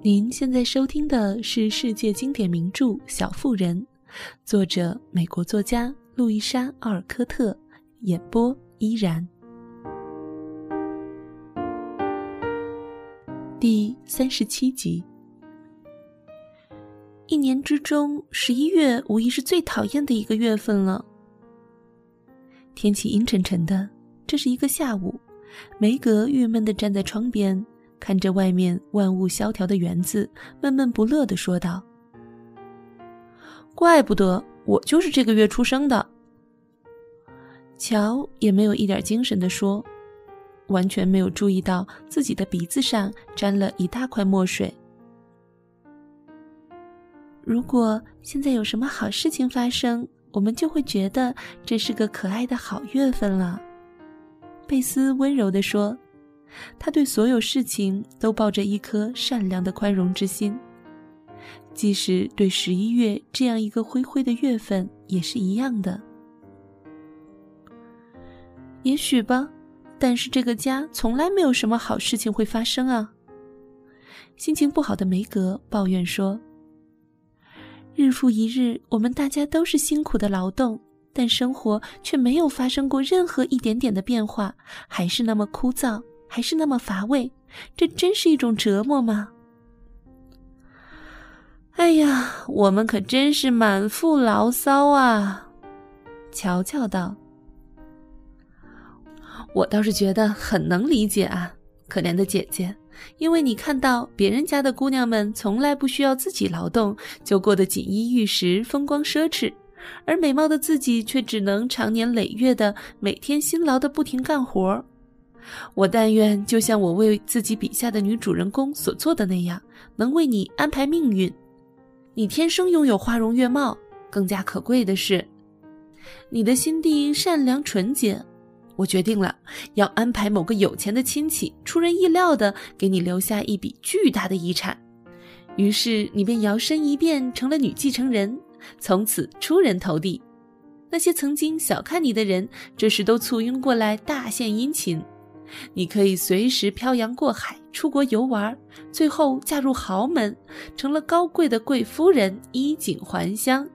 您现在收听的是世界经典名著《小妇人》，作者美国作家路易莎·奥尔科特，演播依然。第三十七集。一年之中，十一月无疑是最讨厌的一个月份了。天气阴沉沉的，这是一个下午，梅格郁闷的站在窗边。看着外面万物萧条的园子，闷闷不乐地说道：“怪不得我就是这个月出生的。”乔也没有一点精神地说，完全没有注意到自己的鼻子上沾了一大块墨水。如果现在有什么好事情发生，我们就会觉得这是个可爱的好月份了。”贝斯温柔地说。他对所有事情都抱着一颗善良的宽容之心，即使对十一月这样一个灰灰的月份也是一样的。也许吧，但是这个家从来没有什么好事情会发生啊。心情不好的梅格抱怨说：“日复一日，我们大家都是辛苦的劳动，但生活却没有发生过任何一点点的变化，还是那么枯燥。”还是那么乏味，这真是一种折磨吗？哎呀，我们可真是满腹牢骚啊！乔乔道：“我倒是觉得很能理解啊，可怜的姐姐，因为你看到别人家的姑娘们从来不需要自己劳动，就过得锦衣玉食、风光奢侈，而美貌的自己却只能长年累月的每天辛劳的不停干活。”我但愿就像我为自己笔下的女主人公所做的那样，能为你安排命运。你天生拥有花容月貌，更加可贵的是，你的心地善良纯洁。我决定了，要安排某个有钱的亲戚出人意料的给你留下一笔巨大的遗产。于是你便摇身一变成了女继承人，从此出人头地。那些曾经小看你的人，这时都簇拥过来大献殷勤。你可以随时漂洋过海出国游玩，最后嫁入豪门，成了高贵的贵夫人，衣锦还乡。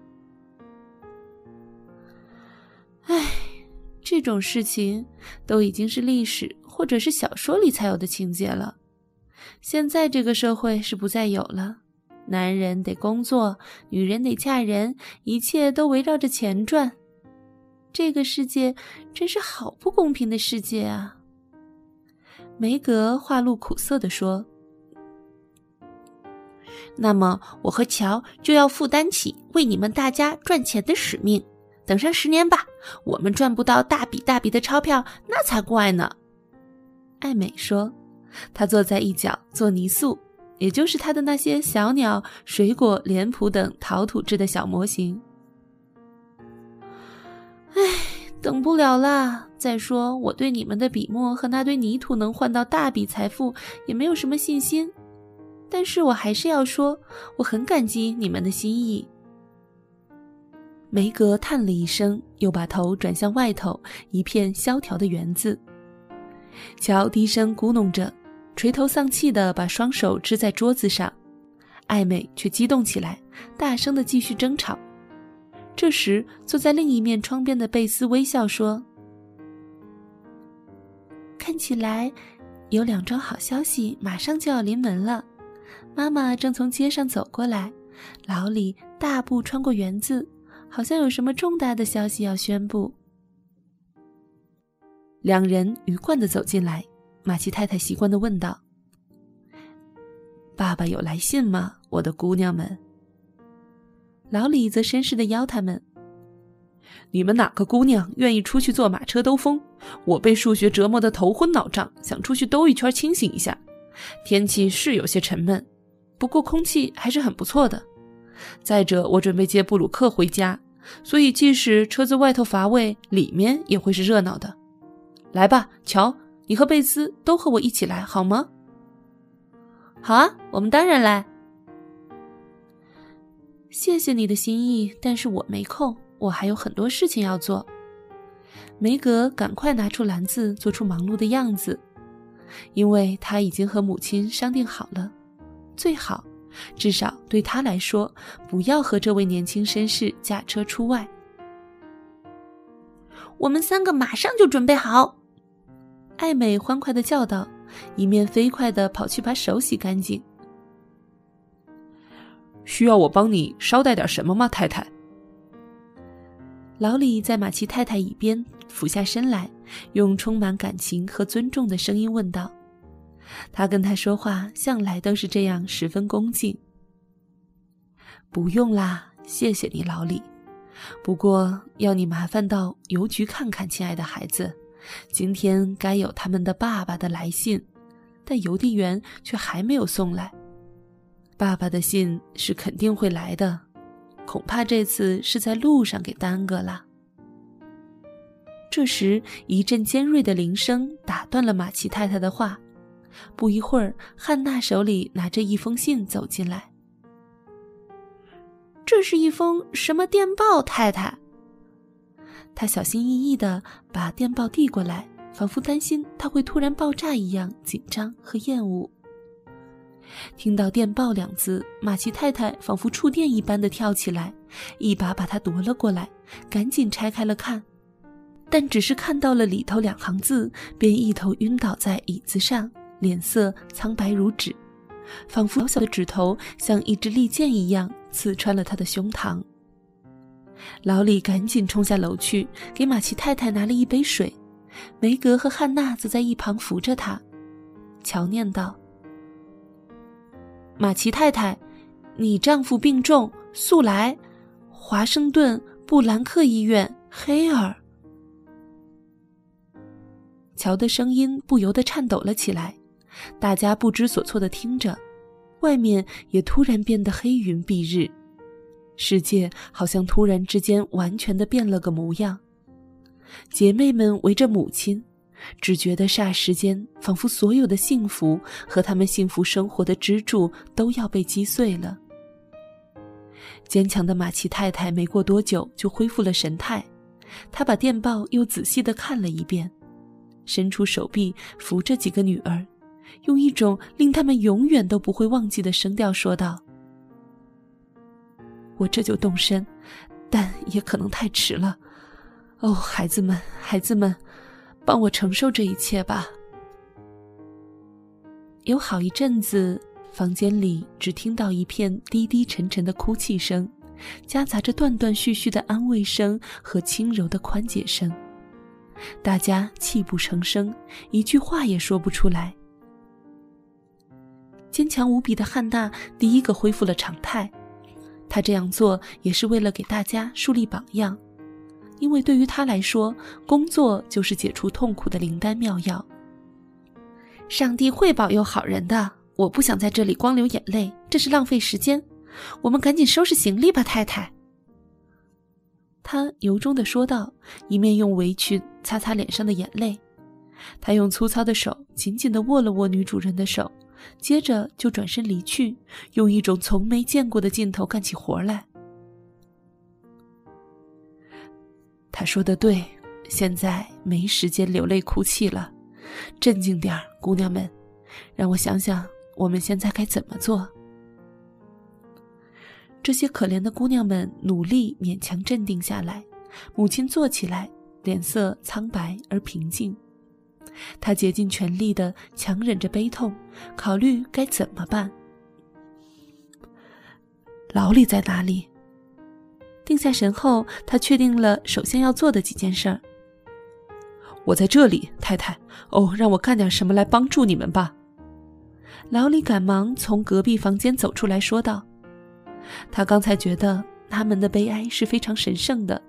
唉，这种事情都已经是历史或者是小说里才有的情节了，现在这个社会是不再有了。男人得工作，女人得嫁人，一切都围绕着钱转。这个世界真是好不公平的世界啊！梅格话露苦涩地说：“那么，我和乔就要负担起为你们大家赚钱的使命。等上十年吧，我们赚不到大笔大笔的钞票，那才怪呢。”艾美说：“她坐在一角做泥塑，也就是她的那些小鸟、水果、脸谱等陶土制的小模型。”唉，等不了啦。再说，我对你们的笔墨和那堆泥土能换到大笔财富也没有什么信心。但是我还是要说，我很感激你们的心意。梅格叹了一声，又把头转向外头一片萧条的园子。乔低声咕哝着，垂头丧气地把双手支在桌子上。艾美却激动起来，大声地继续争吵。这时，坐在另一面窗边的贝斯微笑说。看起来，有两桩好消息马上就要临门了。妈妈正从街上走过来，老李大步穿过园子，好像有什么重大的消息要宣布。两人愉快的走进来，马奇太太习惯的问道：“爸爸有来信吗，我的姑娘们？”老李则绅士的邀他们。你们哪个姑娘愿意出去坐马车兜风？我被数学折磨得头昏脑胀，想出去兜一圈清醒一下。天气是有些沉闷，不过空气还是很不错的。再者，我准备接布鲁克回家，所以即使车子外头乏味，里面也会是热闹的。来吧，乔，你和贝斯都和我一起来好吗？好啊，我们当然来。谢谢你的心意，但是我没空。我还有很多事情要做。梅格赶快拿出篮子，做出忙碌的样子，因为他已经和母亲商定好了，最好，至少对他来说，不要和这位年轻绅士驾车出外。我们三个马上就准备好。艾美欢快的叫道，一面飞快的跑去把手洗干净。需要我帮你捎带点什么吗，太太？老李在马奇太太椅边俯下身来，用充满感情和尊重的声音问道。他跟他说话向来都是这样，十分恭敬。不用啦，谢谢你，老李。不过要你麻烦到邮局看看，亲爱的孩子。今天该有他们的爸爸的来信，但邮递员却还没有送来。爸爸的信是肯定会来的，恐怕这次是在路上给耽搁了。这时，一阵尖锐的铃声打断了马奇太太的话。不一会儿，汉娜手里拿着一封信走进来。这是一封什么电报，太太？他小心翼翼地把电报递过来，仿佛担心它会突然爆炸一样紧张和厌恶。听到“电报”两字，马奇太太仿佛触电一般的跳起来，一把把它夺了过来，赶紧拆开了看，但只是看到了里头两行字，便一头晕倒在椅子上。脸色苍白如纸，仿佛小小的指头像一支利剑一样刺穿了他的胸膛。老李赶紧冲下楼去，给马奇太太拿了一杯水。梅格和汉娜则在一旁扶着他。乔念道：“马奇太太，你丈夫病重，速来，华盛顿布兰克医院，黑尔。”乔的声音不由得颤抖了起来。大家不知所措地听着，外面也突然变得黑云蔽日，世界好像突然之间完全的变了个模样。姐妹们围着母亲，只觉得霎时间，仿佛所有的幸福和他们幸福生活的支柱都要被击碎了。坚强的马奇太太没过多久就恢复了神态，她把电报又仔细地看了一遍，伸出手臂扶着几个女儿。用一种令他们永远都不会忘记的声调说道：“我这就动身，但也可能太迟了。哦，孩子们，孩子们，帮我承受这一切吧。”有好一阵子，房间里只听到一片低低沉沉的哭泣声，夹杂着断断续续的安慰声和轻柔的宽解声。大家泣不成声，一句话也说不出来。坚强无比的汉娜第一个恢复了常态，她这样做也是为了给大家树立榜样，因为对于他来说，工作就是解除痛苦的灵丹妙药。上帝会保佑好人的，我不想在这里光流眼泪，这是浪费时间。我们赶紧收拾行李吧，太太。他由衷的说道，一面用围裙擦擦脸上的眼泪。他用粗糙的手紧紧的握了握女主人的手。接着就转身离去，用一种从没见过的劲头干起活来。他说的对，现在没时间流泪哭泣了，镇静点儿，姑娘们，让我想想我们现在该怎么做。这些可怜的姑娘们努力勉强镇定下来，母亲坐起来，脸色苍白而平静。他竭尽全力的强忍着悲痛，考虑该怎么办。老李在哪里？定下神后，他确定了首先要做的几件事儿。我在这里，太太。哦，让我干点什么来帮助你们吧。老李赶忙从隔壁房间走出来说道：“他刚才觉得他们的悲哀是非常神圣的，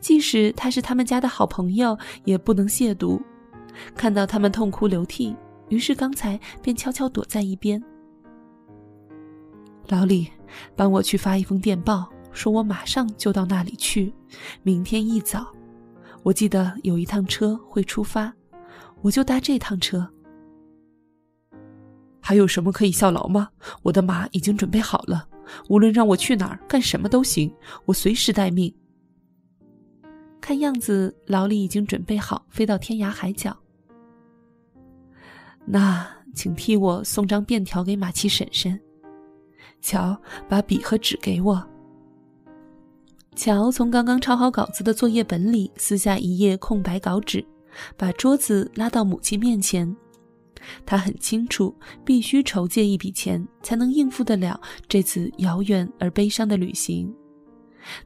即使他是他们家的好朋友，也不能亵渎。”看到他们痛哭流涕，于是刚才便悄悄躲在一边。老李，帮我去发一封电报，说我马上就到那里去，明天一早，我记得有一趟车会出发，我就搭这趟车。还有什么可以效劳吗？我的马已经准备好了，无论让我去哪儿干什么都行，我随时待命。看样子，老李已经准备好飞到天涯海角。那请替我送张便条给马七婶婶，瞧，把笔和纸给我。乔从刚刚抄好稿子的作业本里撕下一页空白稿纸，把桌子拉到母亲面前。他很清楚，必须筹借一笔钱才能应付得了这次遥远而悲伤的旅行。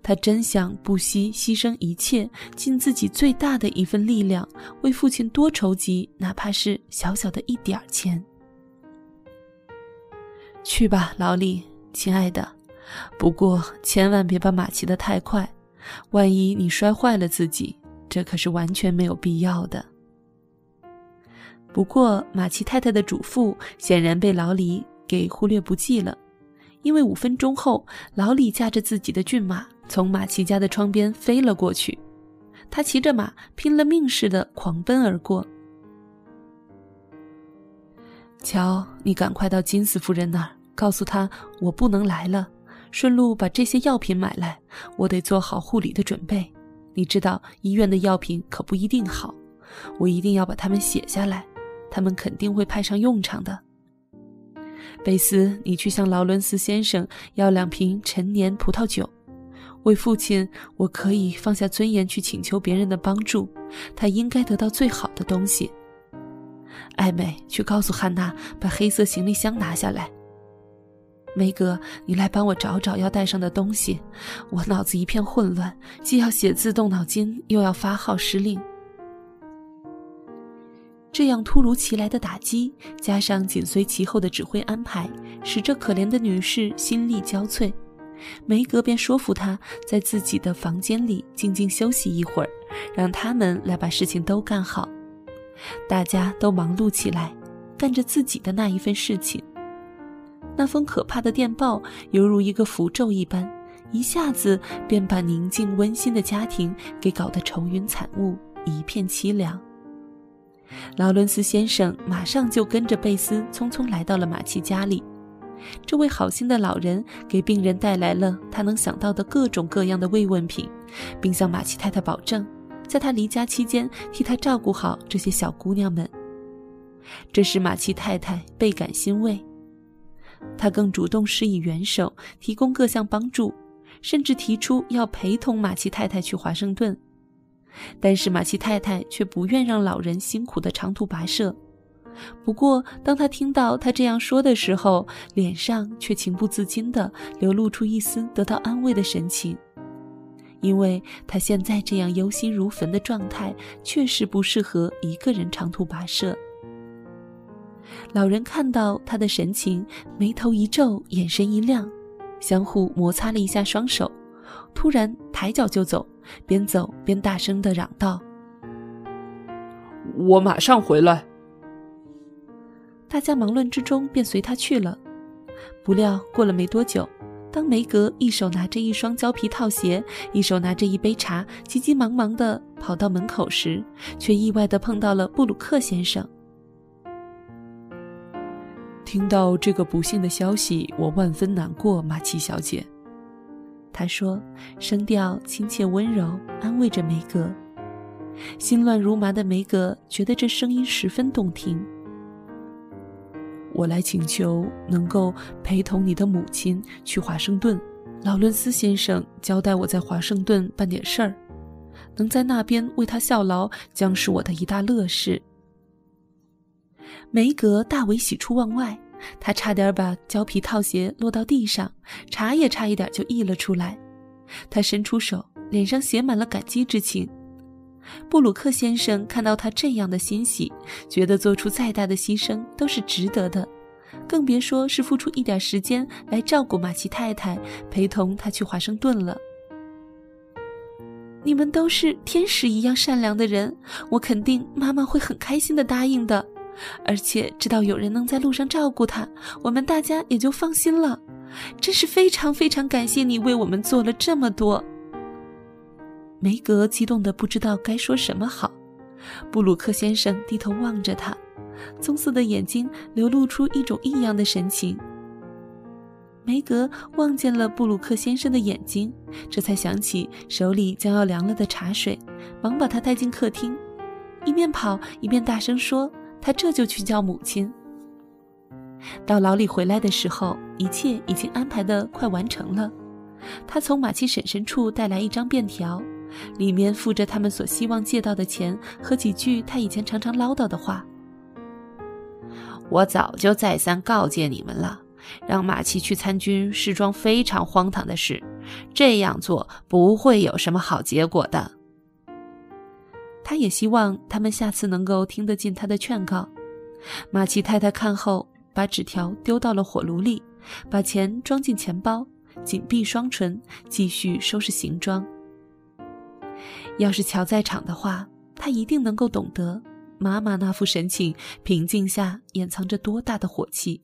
他真想不惜牺牲一切，尽自己最大的一份力量，为父亲多筹集哪怕是小小的一点钱。去吧，劳里，亲爱的。不过千万别把马骑得太快，万一你摔坏了自己，这可是完全没有必要的。不过马奇太太的嘱咐显然被老李给忽略不计了，因为五分钟后，老李驾着自己的骏马从马奇家的窗边飞了过去，他骑着马拼了命似的狂奔而过。乔，你赶快到金斯夫人那儿，告诉她我不能来了，顺路把这些药品买来，我得做好护理的准备。你知道医院的药品可不一定好，我一定要把它们写下来。他们肯定会派上用场的。贝斯，你去向劳伦斯先生要两瓶陈年葡萄酒。为父亲，我可以放下尊严去请求别人的帮助。他应该得到最好的东西。艾美，去告诉汉娜把黑色行李箱拿下来。梅格，你来帮我找找要带上的东西。我脑子一片混乱，既要写字动脑筋，又要发号施令。这样突如其来的打击，加上紧随其后的指挥安排，使这可怜的女士心力交瘁。梅格便说服她在自己的房间里静静休息一会儿，让他们来把事情都干好。大家都忙碌起来，干着自己的那一份事情。那封可怕的电报犹如一个符咒一般，一下子便把宁静温馨的家庭给搞得愁云惨雾，一片凄凉。劳伦斯先生马上就跟着贝斯匆匆来到了马奇家里。这位好心的老人给病人带来了他能想到的各种各样的慰问品，并向马奇太太保证，在他离家期间替他照顾好这些小姑娘们。这使马奇太太倍感欣慰，他更主动施以援手，提供各项帮助，甚至提出要陪同马奇太太去华盛顿。但是马奇太太却不愿让老人辛苦的长途跋涉。不过，当他听到他这样说的时候，脸上却情不自禁地流露出一丝得到安慰的神情，因为他现在这样忧心如焚的状态确实不适合一个人长途跋涉。老人看到他的神情，眉头一皱，眼神一亮，相互摩擦了一下双手，突然抬脚就走。边走边大声的嚷道：“我马上回来。”大家忙乱之中便随他去了。不料过了没多久，当梅格一手拿着一双胶皮套鞋，一手拿着一杯茶，急急忙忙的跑到门口时，却意外的碰到了布鲁克先生。听到这个不幸的消息，我万分难过，马奇小姐。她说，声调亲切温柔，安慰着梅格。心乱如麻的梅格觉得这声音十分动听。我来请求能够陪同你的母亲去华盛顿。劳伦斯先生交代我在华盛顿办点事儿，能在那边为他效劳，将是我的一大乐事。梅格大为喜出望外。他差点把胶皮套鞋落到地上，茶也差一点就溢了出来。他伸出手，脸上写满了感激之情。布鲁克先生看到他这样的欣喜，觉得做出再大的牺牲都是值得的，更别说是付出一点时间来照顾马奇太太，陪同他去华盛顿了。你们都是天使一样善良的人，我肯定妈妈会很开心的答应的。而且知道有人能在路上照顾他，我们大家也就放心了。真是非常非常感谢你为我们做了这么多。梅格激动的不知道该说什么好。布鲁克先生低头望着他，棕色的眼睛流露出一种异样的神情。梅格望见了布鲁克先生的眼睛，这才想起手里将要凉了的茶水，忙把他带进客厅，一面跑一面大声说。他这就去叫母亲。到老李回来的时候，一切已经安排的快完成了。他从马奇婶婶处带来一张便条，里面附着他们所希望借到的钱和几句他以前常常唠叨的话。我早就再三告诫你们了，让马奇去参军是桩非常荒唐的事，这样做不会有什么好结果的。他也希望他们下次能够听得进他的劝告。马奇太太看后，把纸条丢到了火炉里，把钱装进钱包，紧闭双唇，继续收拾行装。要是乔在场的话，他一定能够懂得妈妈那副神情，平静下掩藏着多大的火气。